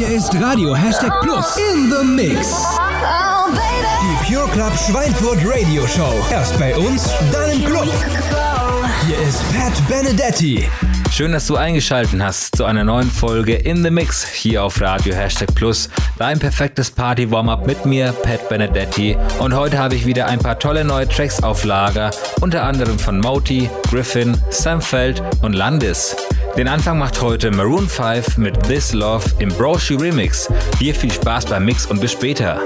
Hier ist Radio Hashtag Plus in the Mix. Die Pure Club Schweinfurt Radio Show. Erst bei uns, dann im Club. Hier ist Pat Benedetti. Schön, dass du eingeschaltet hast zu einer neuen Folge In the Mix hier auf Radio Hashtag Plus. Dein perfektes Party-Warm-Up mit mir, Pat Benedetti. Und heute habe ich wieder ein paar tolle neue Tracks auf Lager, unter anderem von Moti, Griffin, Sam Feld und Landis. Den Anfang macht heute Maroon 5 mit This Love im Broshi Remix. Dir viel Spaß beim Mix und bis später.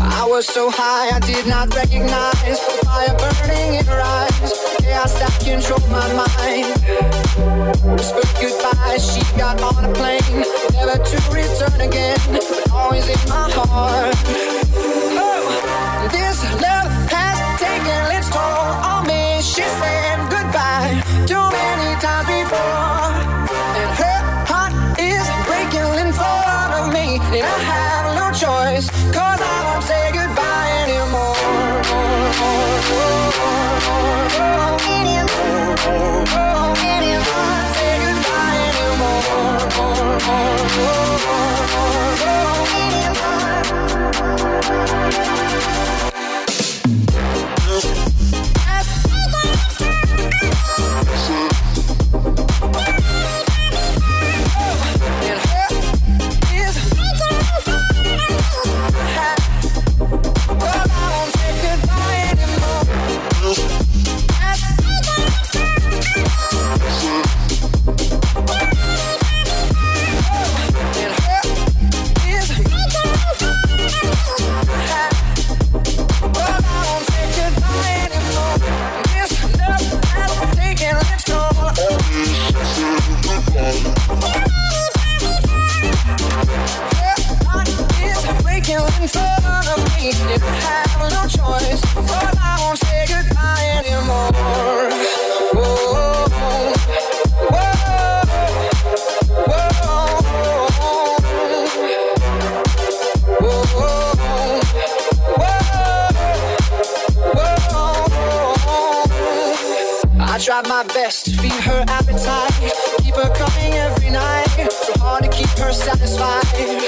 I was so high I did not recognize the fire burning in her eyes. Chaos that control my mind. Whispered goodbye, she got on a plane, never to return again, but always in my heart. Oh, this love has taken its toll on me. She said goodbye too many times before, in a high I have no choice, but I won't say goodbye anymore. Whoa, whoa, I tried my best to feed her appetite, keep her coming every night. So hard to keep her satisfied.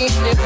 it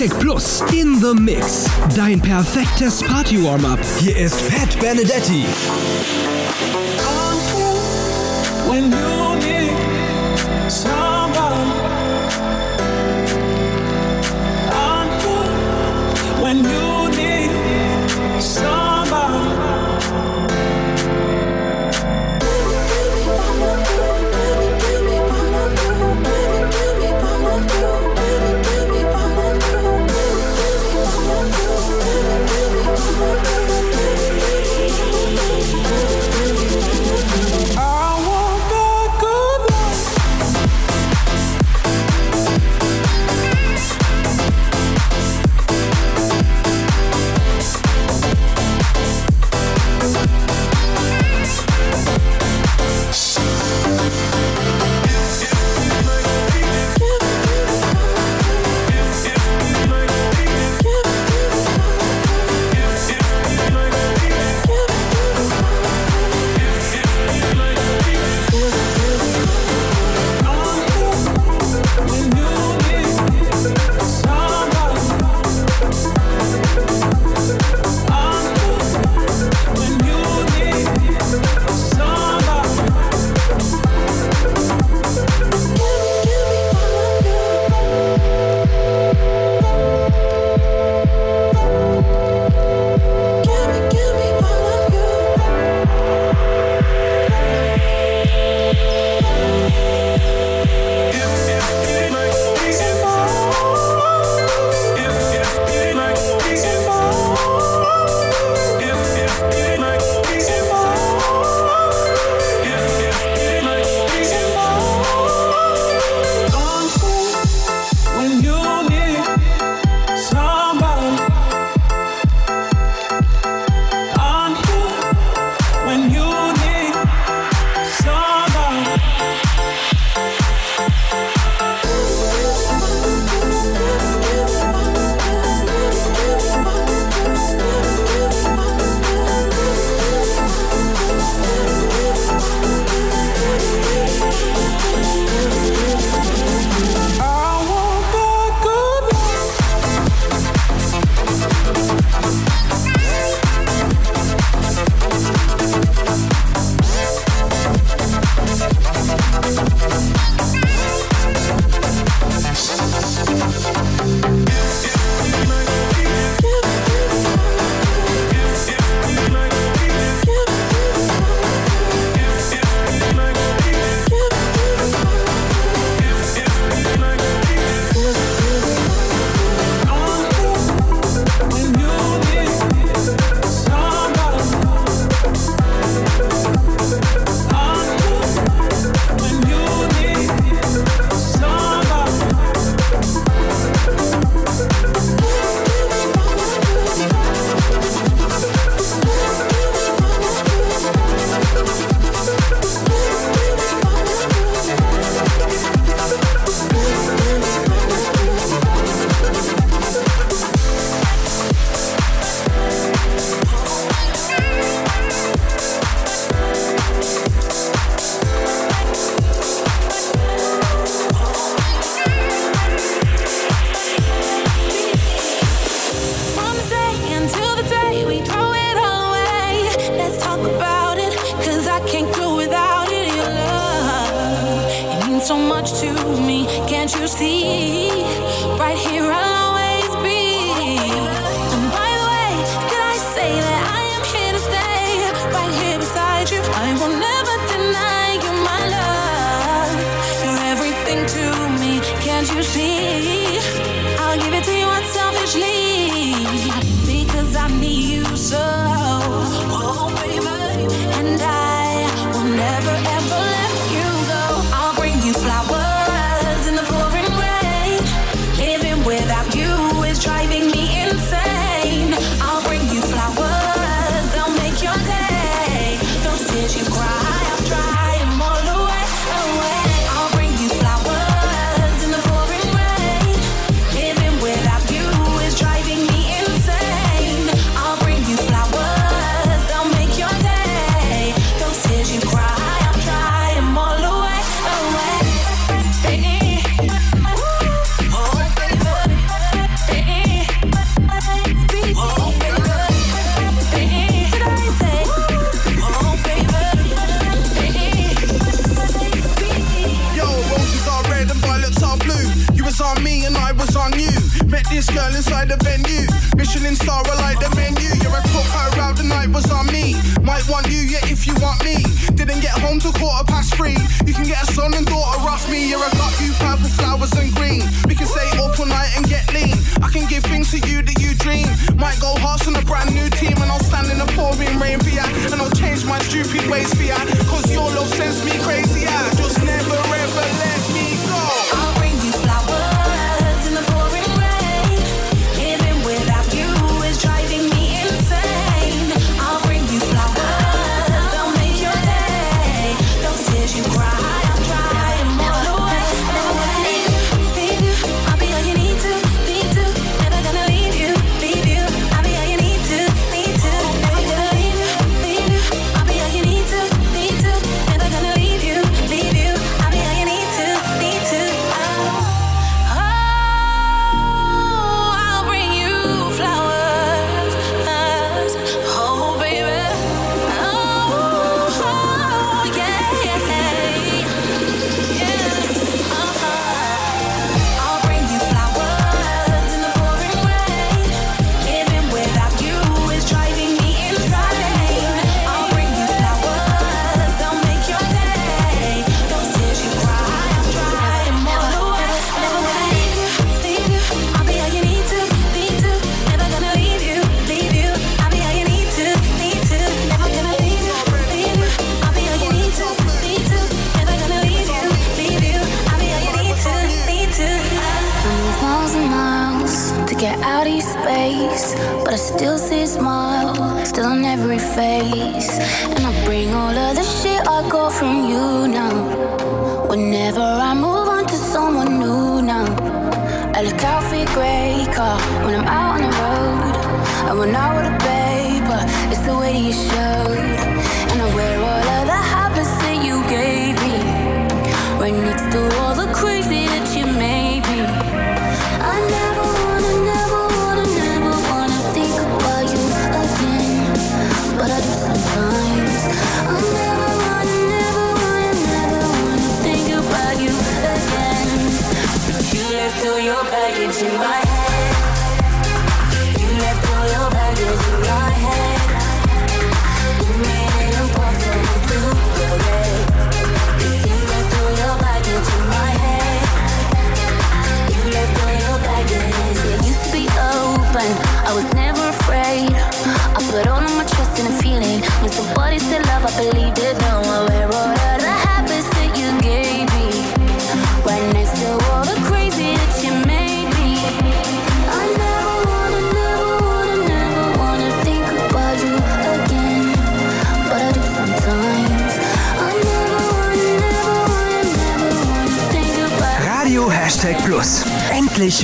Hashtag Plus in the Mix. Dein perfektes Party-Warm-Up. Hier ist Pat Benedetti.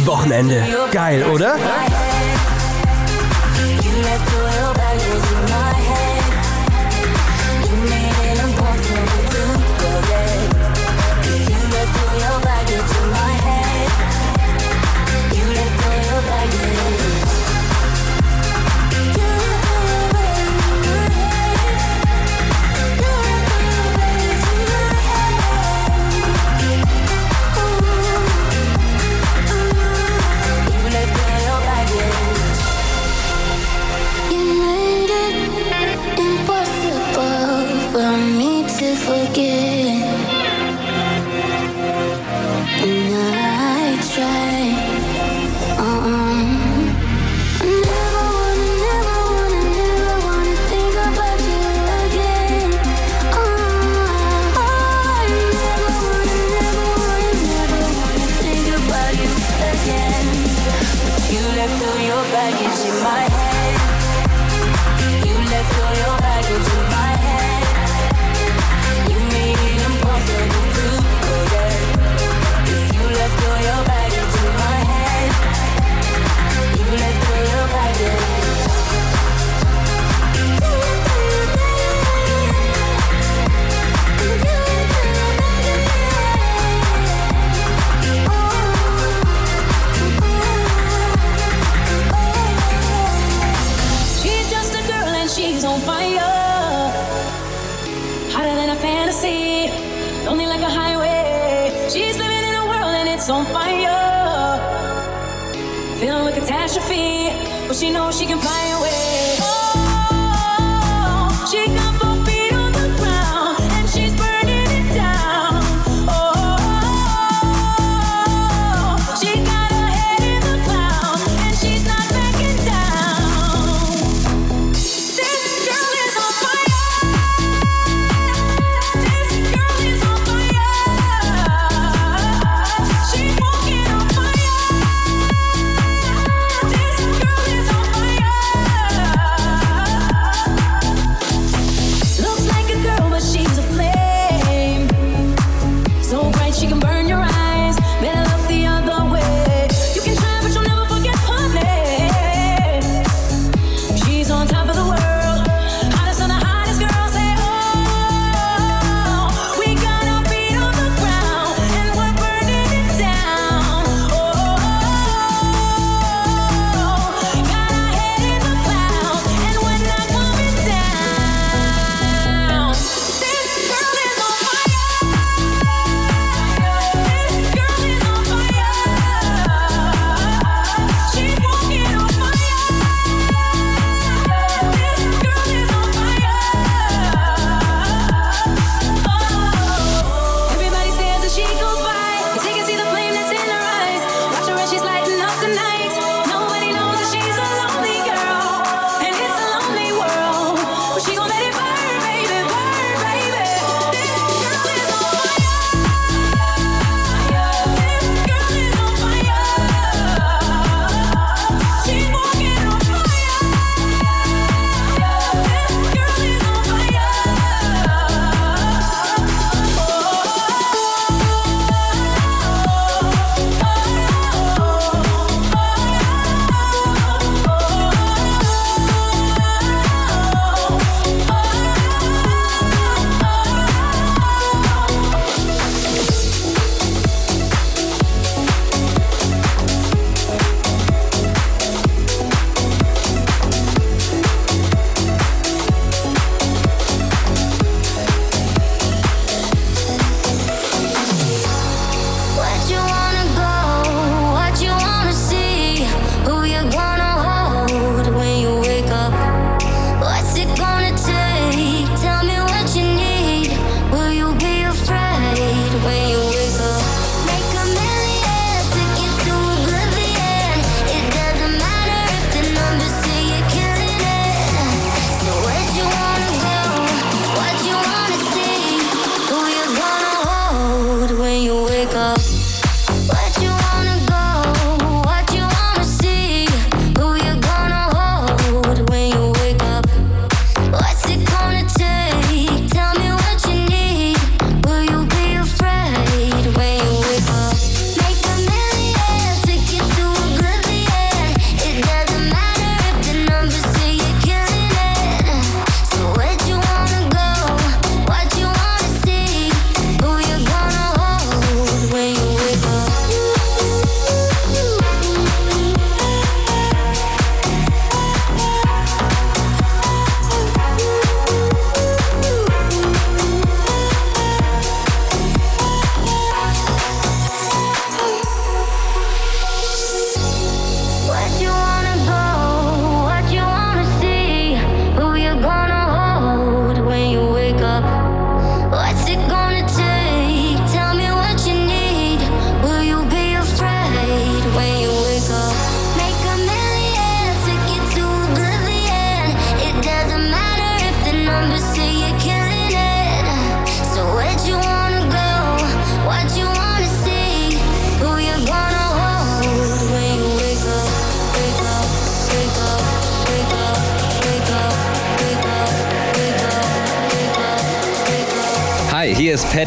Wochenende. Geil, oder?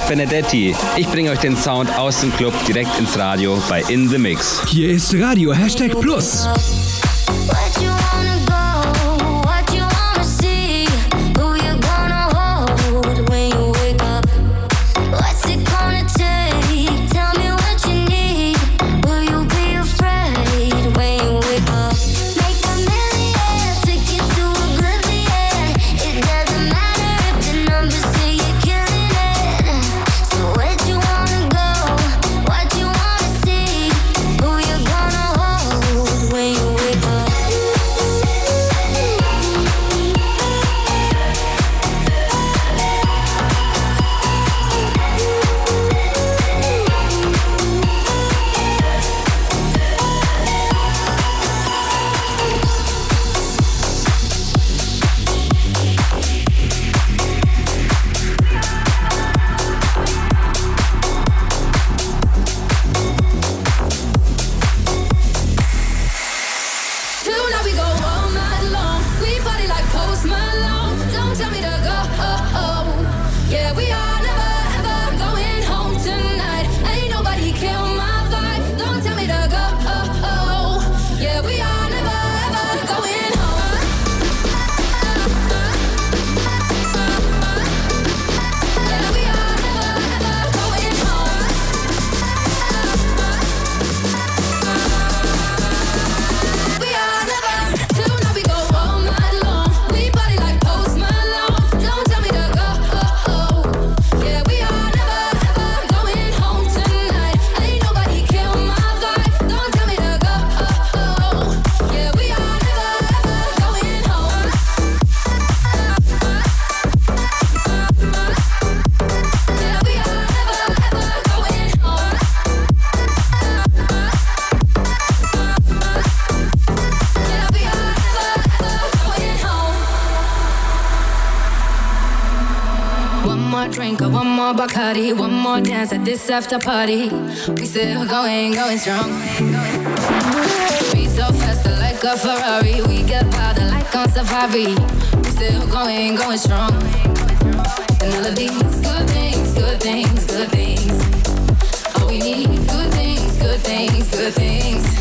Benedetti. Ich bringe euch den Sound aus dem Club direkt ins Radio bei In The Mix. Hier ist Radio Hashtag Plus. Dance at this after party. We still going, going strong. Beat so faster like a Ferrari. We get powder like on safari. We still going, going strong. And all of these good things, good things, good things. All we need, good things, good things, good things.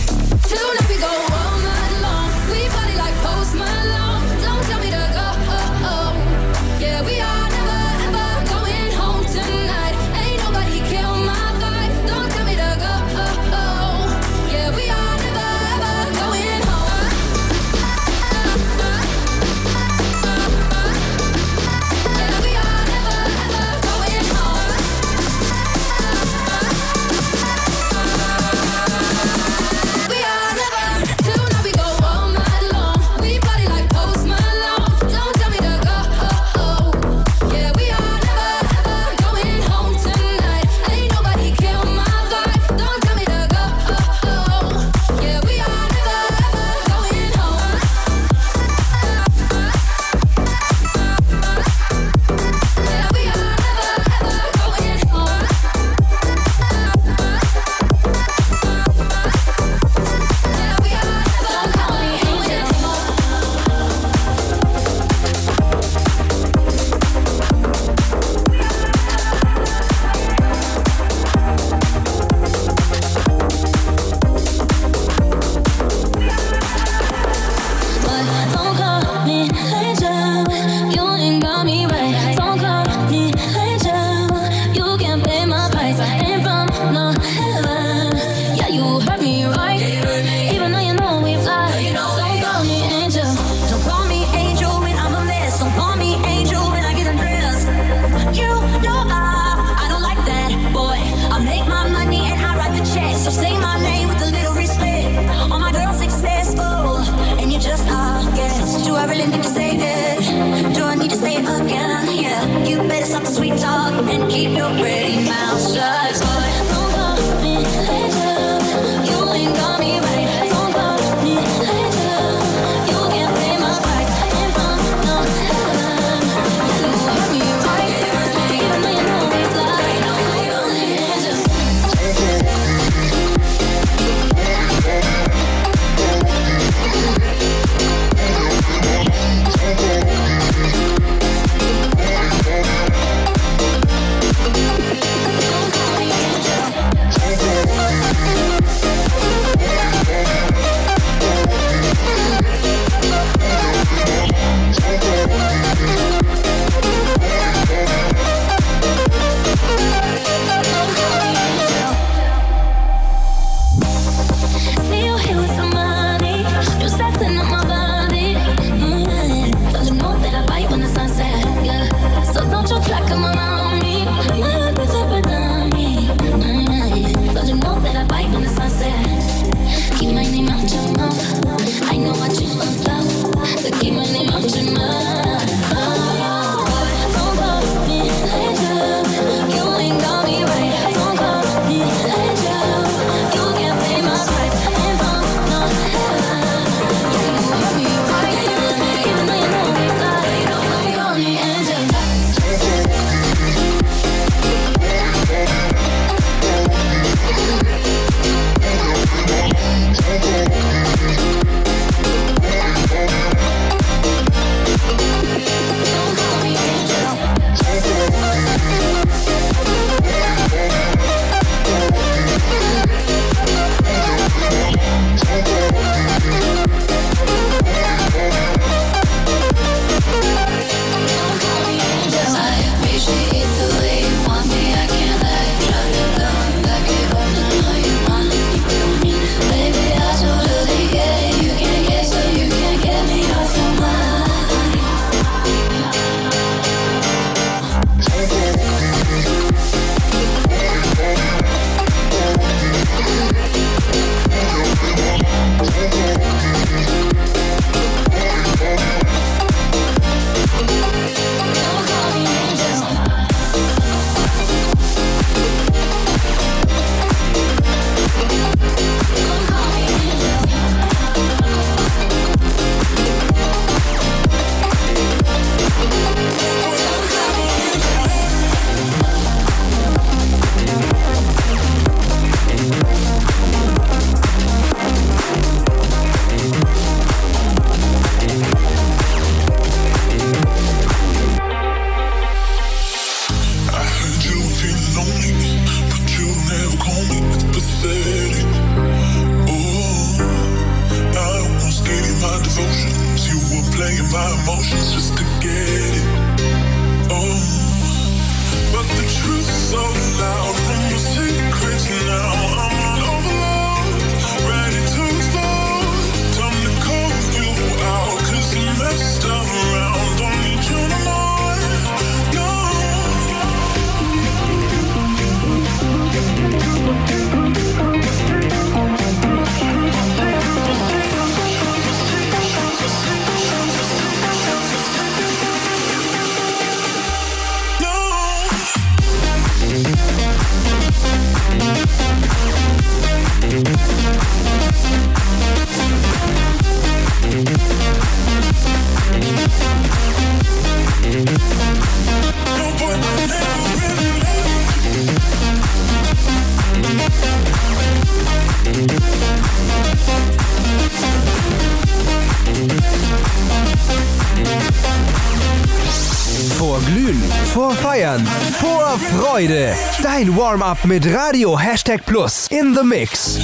Freude. Dein Warm-up mit Radio Hashtag Plus in the Mix.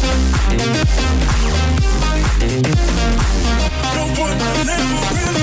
No one will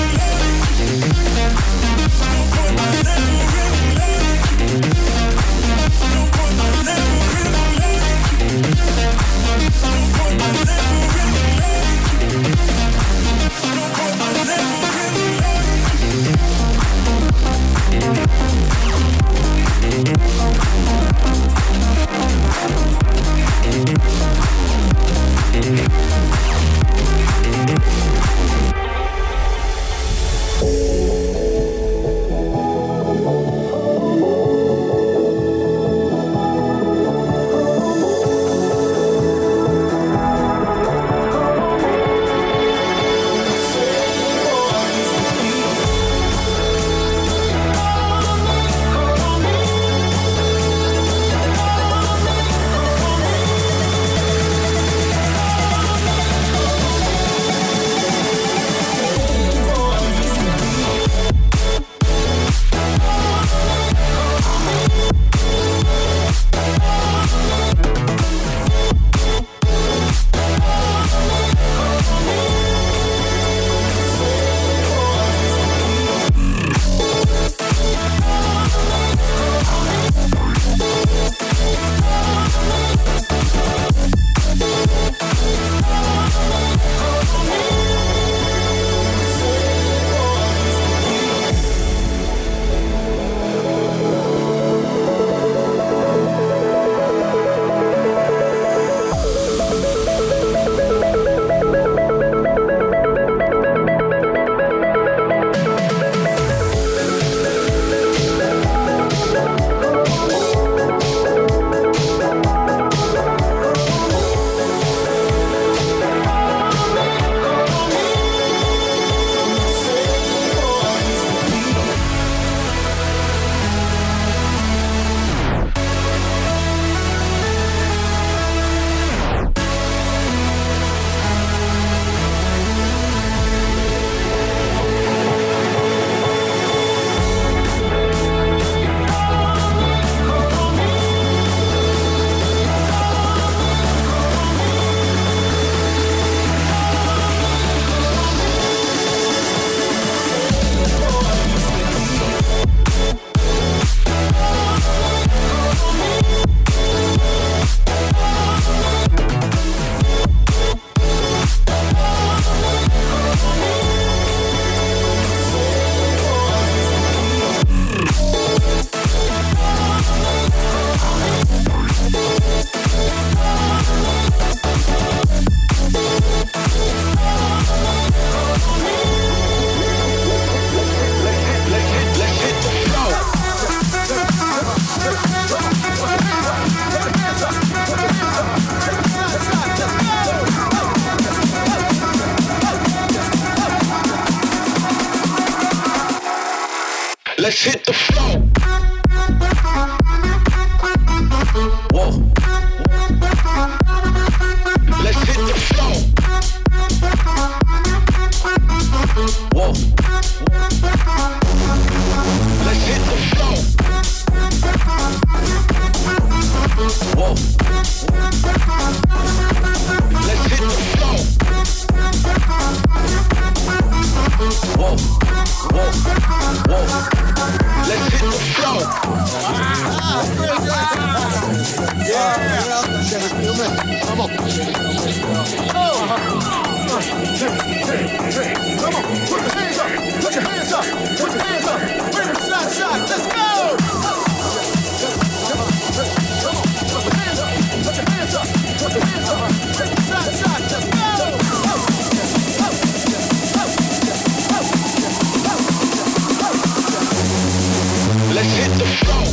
go.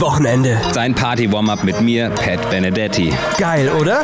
Wochenende. Sein Party-Warm-Up mit mir, Pat Benedetti. Geil, oder?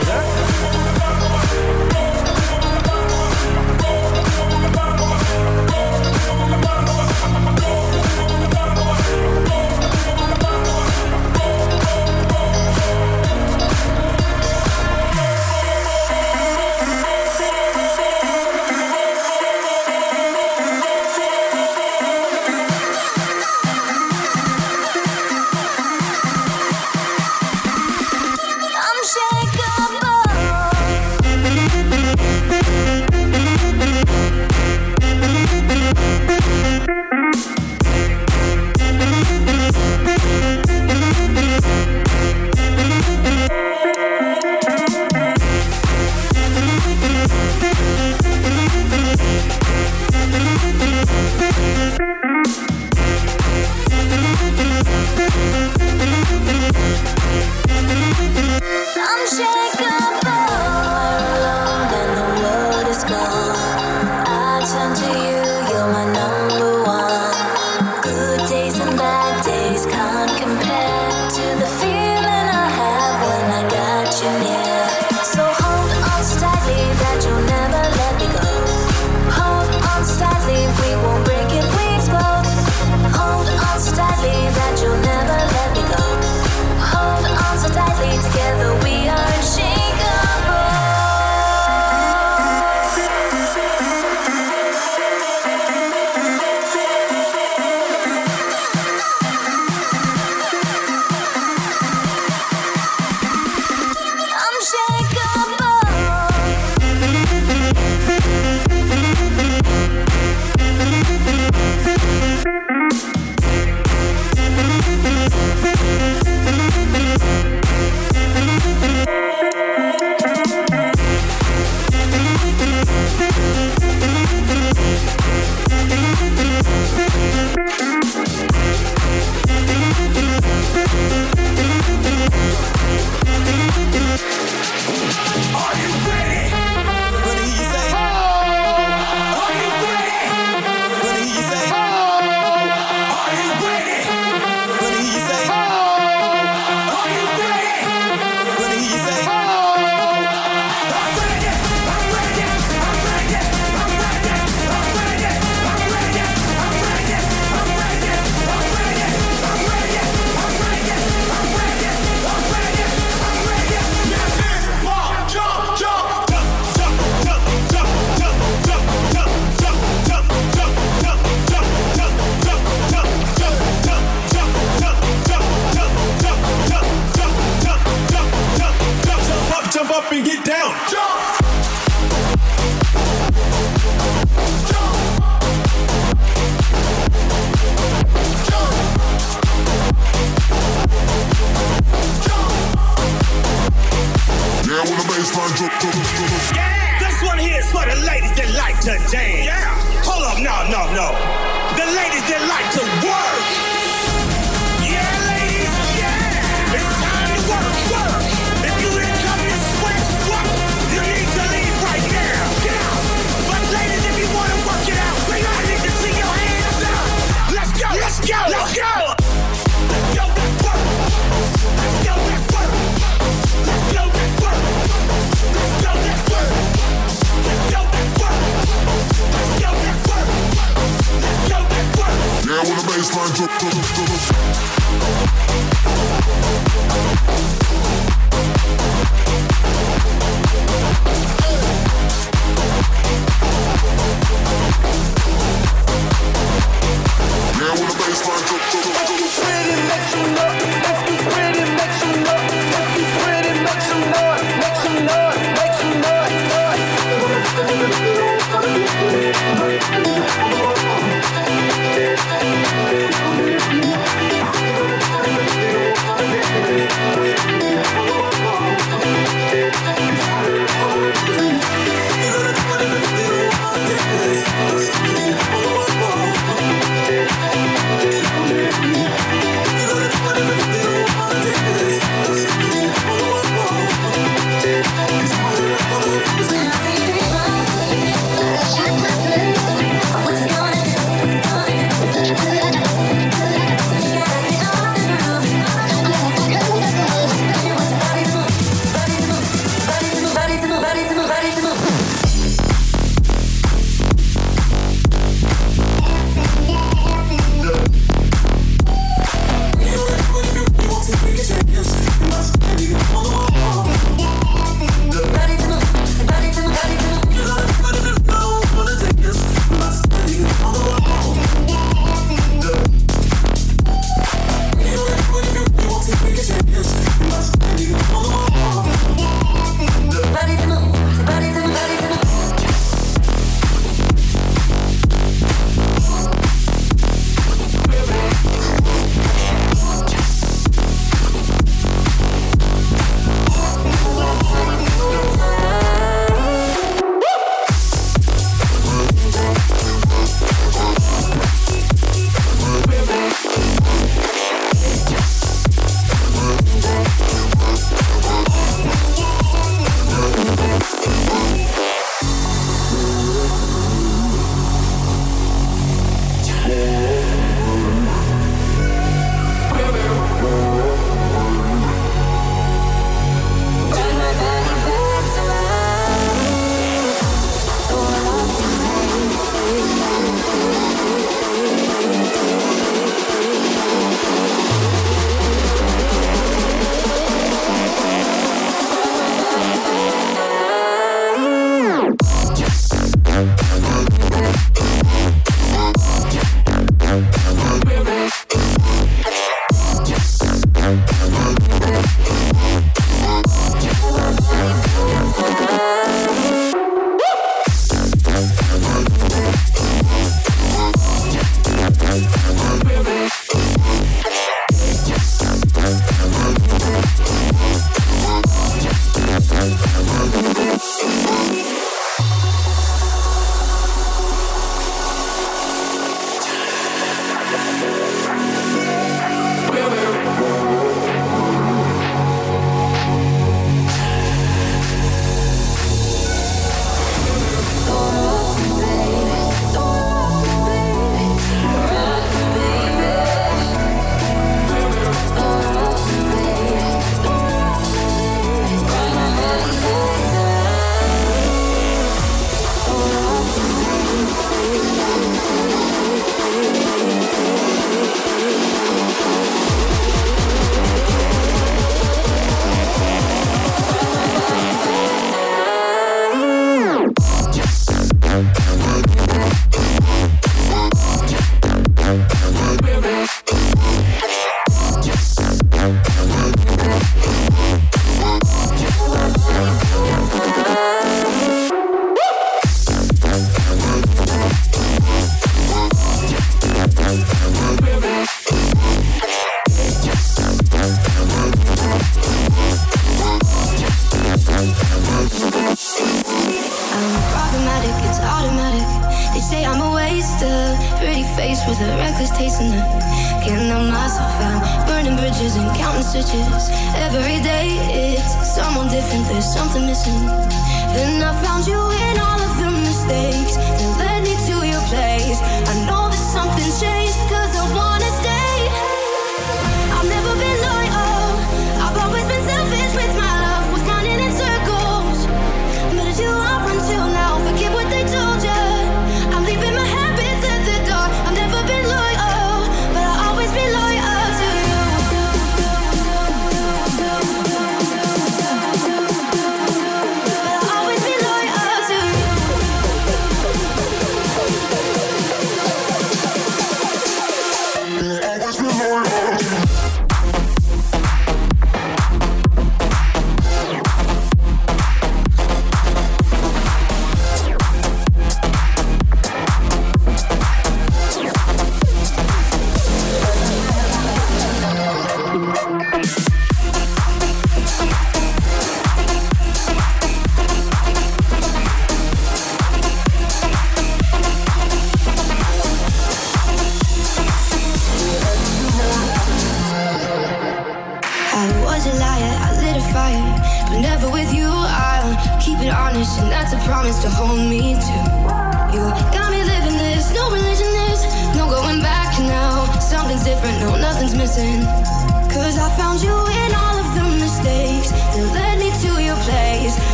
messages every day. It's someone different, there's something missing. Then I found you in all of the mistakes that led me to your place. I know that something's changed.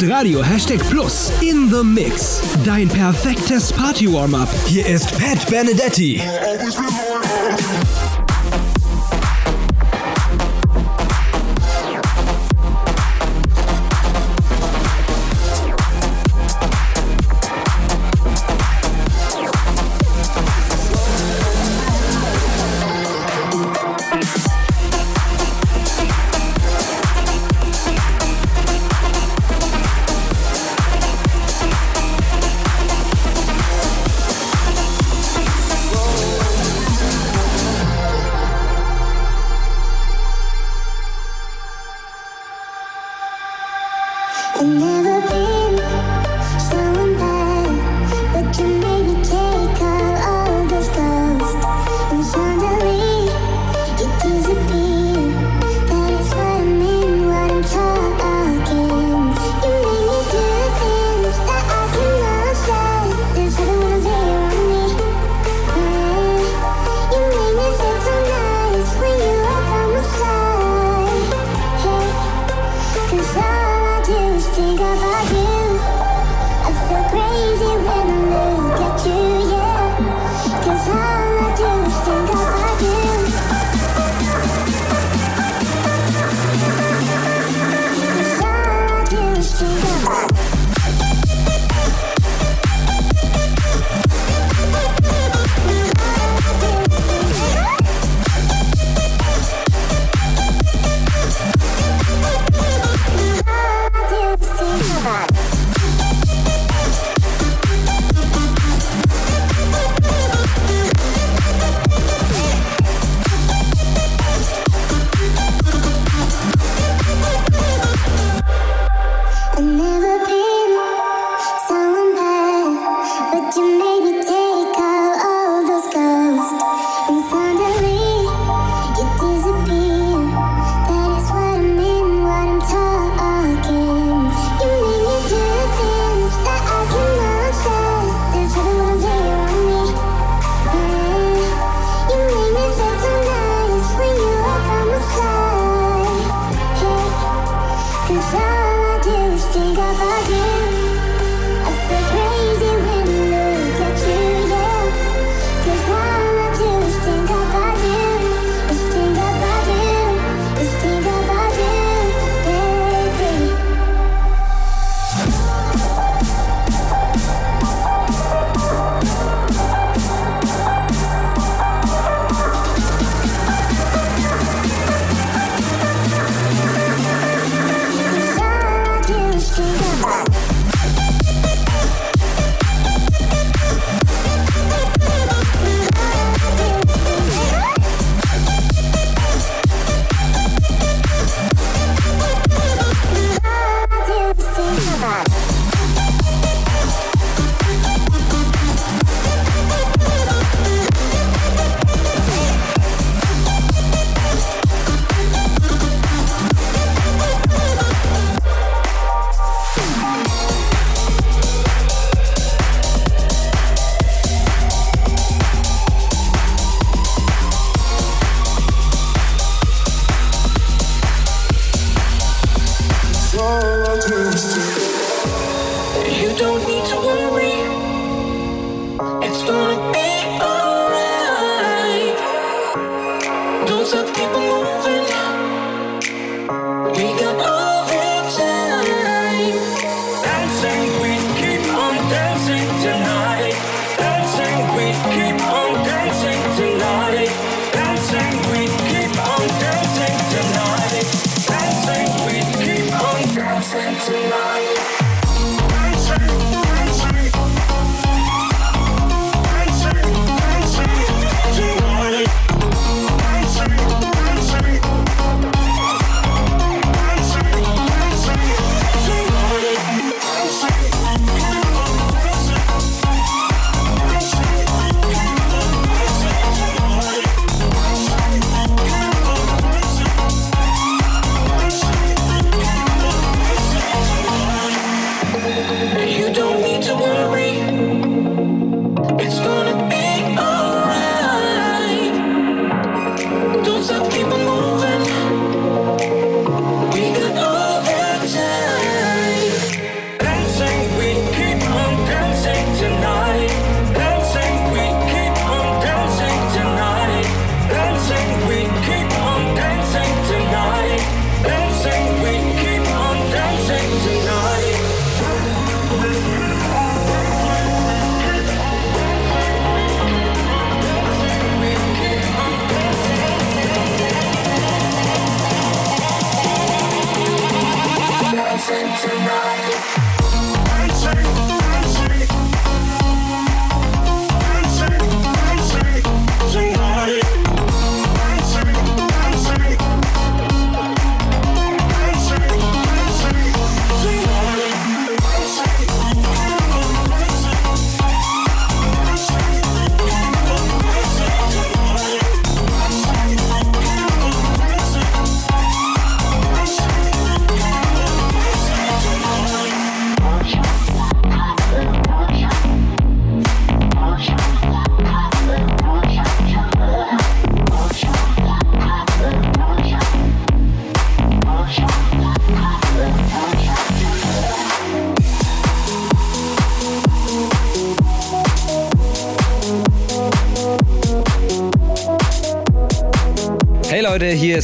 ist Radio Hashtag Plus in the Mix. Dein perfektes Party-Warm-Up. Hier ist Pat Benedetti.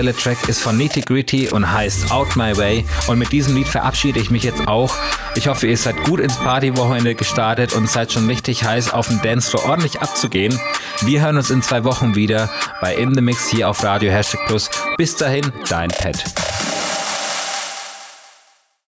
Aktuelle Track ist von Nitty Gritty und heißt Out My Way. Und mit diesem Lied verabschiede ich mich jetzt auch. Ich hoffe, ihr seid gut ins Partywochenende gestartet und seid schon richtig heiß auf dem Dancefloor ordentlich abzugehen. Wir hören uns in zwei Wochen wieder bei In The Mix hier auf Radio Hashtag Plus. Bis dahin, dein Pet.